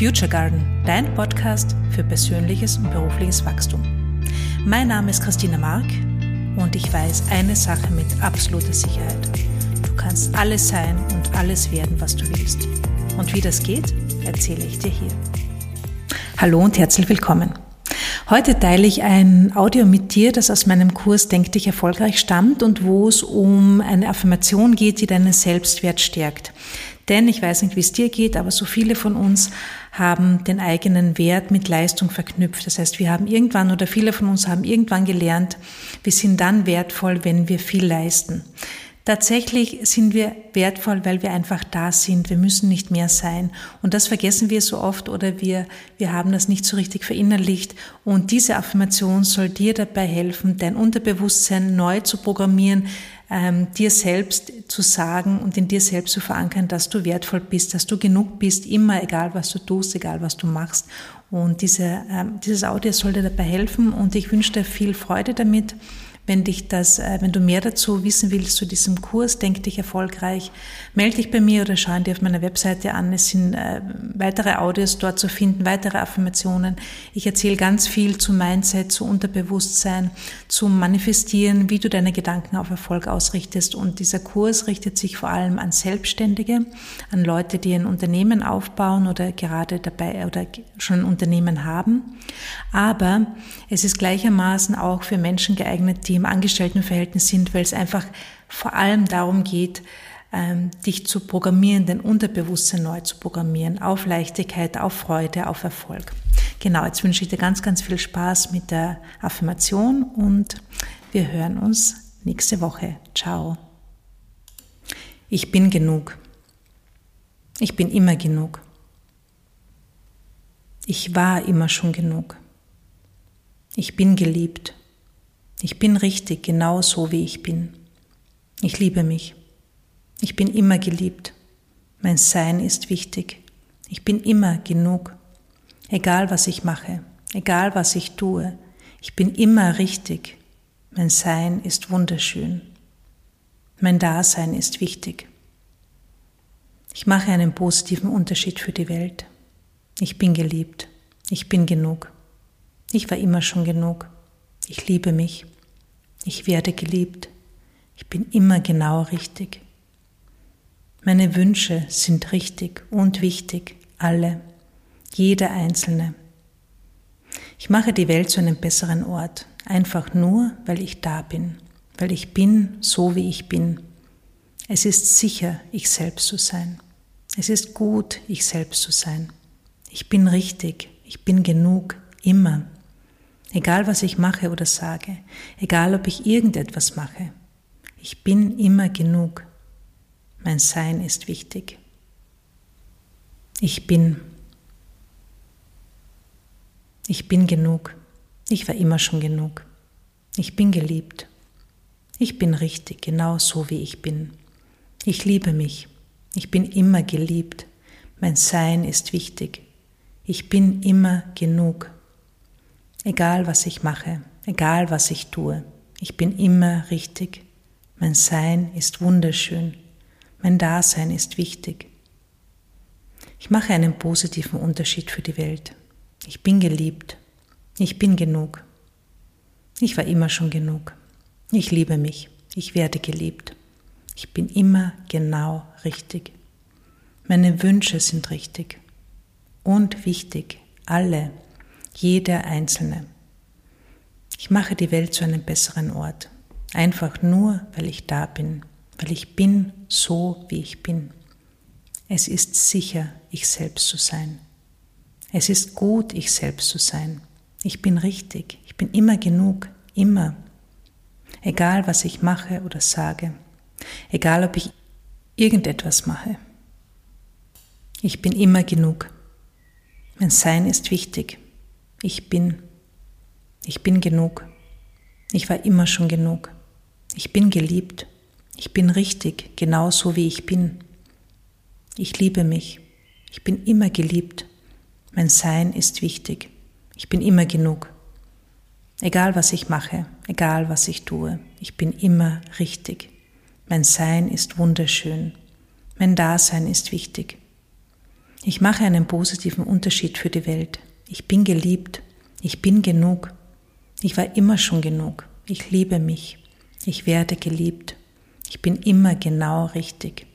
Future Garden, dein Podcast für persönliches und berufliches Wachstum. Mein Name ist Christina Mark und ich weiß eine Sache mit absoluter Sicherheit. Du kannst alles sein und alles werden, was du willst. Und wie das geht, erzähle ich dir hier. Hallo und herzlich willkommen. Heute teile ich ein Audio mit dir, das aus meinem Kurs Denk dich erfolgreich stammt und wo es um eine Affirmation geht, die deinen Selbstwert stärkt. Denn ich weiß nicht, wie es dir geht, aber so viele von uns haben den eigenen Wert mit Leistung verknüpft. Das heißt, wir haben irgendwann oder viele von uns haben irgendwann gelernt, wir sind dann wertvoll, wenn wir viel leisten. Tatsächlich sind wir wertvoll, weil wir einfach da sind. Wir müssen nicht mehr sein. Und das vergessen wir so oft oder wir, wir haben das nicht so richtig verinnerlicht. Und diese Affirmation soll dir dabei helfen, dein Unterbewusstsein neu zu programmieren, ähm, dir selbst zu sagen und in dir selbst zu verankern, dass du wertvoll bist, dass du genug bist, immer egal was du tust, egal was du machst. Und diese, ähm, dieses Audio soll dir dabei helfen und ich wünsche dir viel Freude damit. Wenn dich das, äh, wenn du mehr dazu wissen willst zu diesem Kurs, denk dich erfolgreich, melde dich bei mir oder schau dir auf meiner Webseite an. Es sind äh, weitere Audios dort zu finden, weitere Affirmationen. Ich erzähle ganz viel zu Mindset, zu Unterbewusstsein, zum Manifestieren, wie du deine Gedanken auf Erfolg ausrichtest. Und dieser Kurs richtet sich vor allem an Selbstständige, an Leute, die ein Unternehmen aufbauen oder gerade dabei oder schon ein Unternehmen haben. Aber es ist gleichermaßen auch für Menschen geeignet, die im Angestelltenverhältnis sind, weil es einfach vor allem darum geht, ähm, dich zu programmieren, dein Unterbewusstsein neu zu programmieren, auf Leichtigkeit, auf Freude, auf Erfolg. Genau, jetzt wünsche ich dir ganz, ganz viel Spaß mit der Affirmation und wir hören uns nächste Woche. Ciao. Ich bin genug. Ich bin immer genug. Ich war immer schon genug. Ich bin geliebt. Ich bin richtig, genau so wie ich bin. Ich liebe mich. Ich bin immer geliebt. Mein Sein ist wichtig. Ich bin immer genug. Egal was ich mache, egal was ich tue, ich bin immer richtig. Mein Sein ist wunderschön. Mein Dasein ist wichtig. Ich mache einen positiven Unterschied für die Welt. Ich bin geliebt. Ich bin genug. Ich war immer schon genug. Ich liebe mich. Ich werde geliebt. Ich bin immer genau richtig. Meine Wünsche sind richtig und wichtig, alle, jeder einzelne. Ich mache die Welt zu einem besseren Ort, einfach nur, weil ich da bin, weil ich bin so, wie ich bin. Es ist sicher, ich selbst zu sein. Es ist gut, ich selbst zu sein. Ich bin richtig, ich bin genug, immer. Egal was ich mache oder sage, egal ob ich irgendetwas mache, ich bin immer genug. Mein Sein ist wichtig. Ich bin. Ich bin genug. Ich war immer schon genug. Ich bin geliebt. Ich bin richtig, genau so wie ich bin. Ich liebe mich. Ich bin immer geliebt. Mein Sein ist wichtig. Ich bin immer genug. Egal was ich mache, egal was ich tue, ich bin immer richtig. Mein Sein ist wunderschön. Mein Dasein ist wichtig. Ich mache einen positiven Unterschied für die Welt. Ich bin geliebt. Ich bin genug. Ich war immer schon genug. Ich liebe mich. Ich werde geliebt. Ich bin immer genau richtig. Meine Wünsche sind richtig und wichtig. Alle jeder Einzelne. Ich mache die Welt zu einem besseren Ort, einfach nur, weil ich da bin, weil ich bin so, wie ich bin. Es ist sicher, ich selbst zu sein. Es ist gut, ich selbst zu sein. Ich bin richtig, ich bin immer genug, immer. Egal, was ich mache oder sage, egal, ob ich irgendetwas mache. Ich bin immer genug. Mein Sein ist wichtig. Ich bin. Ich bin genug. Ich war immer schon genug. Ich bin geliebt. Ich bin richtig, genau so wie ich bin. Ich liebe mich. Ich bin immer geliebt. Mein Sein ist wichtig. Ich bin immer genug. Egal was ich mache, egal was ich tue, ich bin immer richtig. Mein Sein ist wunderschön. Mein Dasein ist wichtig. Ich mache einen positiven Unterschied für die Welt. Ich bin geliebt. Ich bin genug. Ich war immer schon genug. Ich liebe mich. Ich werde geliebt. Ich bin immer genau richtig.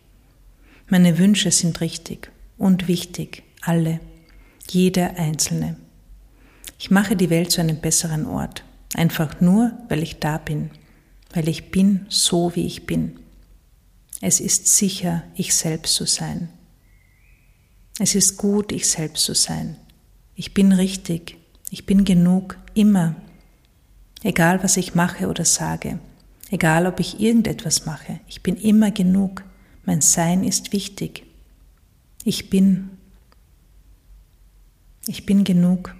Meine Wünsche sind richtig und wichtig, alle, jeder einzelne. Ich mache die Welt zu einem besseren Ort, einfach nur, weil ich da bin, weil ich bin so, wie ich bin. Es ist sicher, ich selbst zu sein. Es ist gut, ich selbst zu sein. Ich bin richtig, ich bin genug, immer. Egal, was ich mache oder sage, egal, ob ich irgendetwas mache, ich bin immer genug. Mein Sein ist wichtig. Ich bin. Ich bin genug.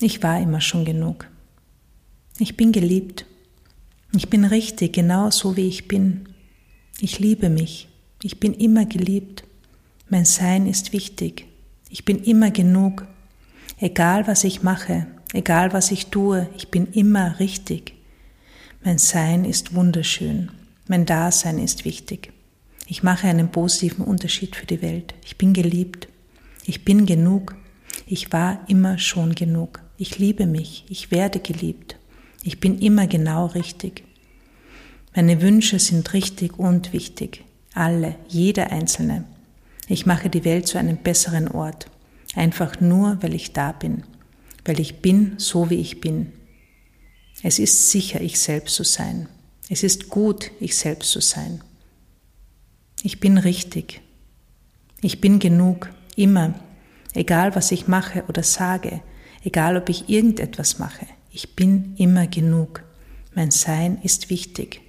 Ich war immer schon genug. Ich bin geliebt. Ich bin richtig, genau so wie ich bin. Ich liebe mich. Ich bin immer geliebt. Mein Sein ist wichtig. Ich bin immer genug. Egal was ich mache, egal was ich tue, ich bin immer richtig. Mein Sein ist wunderschön. Mein Dasein ist wichtig. Ich mache einen positiven Unterschied für die Welt. Ich bin geliebt. Ich bin genug. Ich war immer schon genug. Ich liebe mich. Ich werde geliebt. Ich bin immer genau richtig. Meine Wünsche sind richtig und wichtig. Alle, jeder einzelne. Ich mache die Welt zu einem besseren Ort. Einfach nur, weil ich da bin. Weil ich bin, so wie ich bin. Es ist sicher, ich selbst zu sein. Es ist gut, ich selbst zu sein. Ich bin richtig. Ich bin genug, immer, egal was ich mache oder sage, egal ob ich irgendetwas mache. Ich bin immer genug. Mein Sein ist wichtig.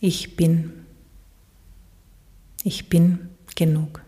Ich bin. Ich bin genug.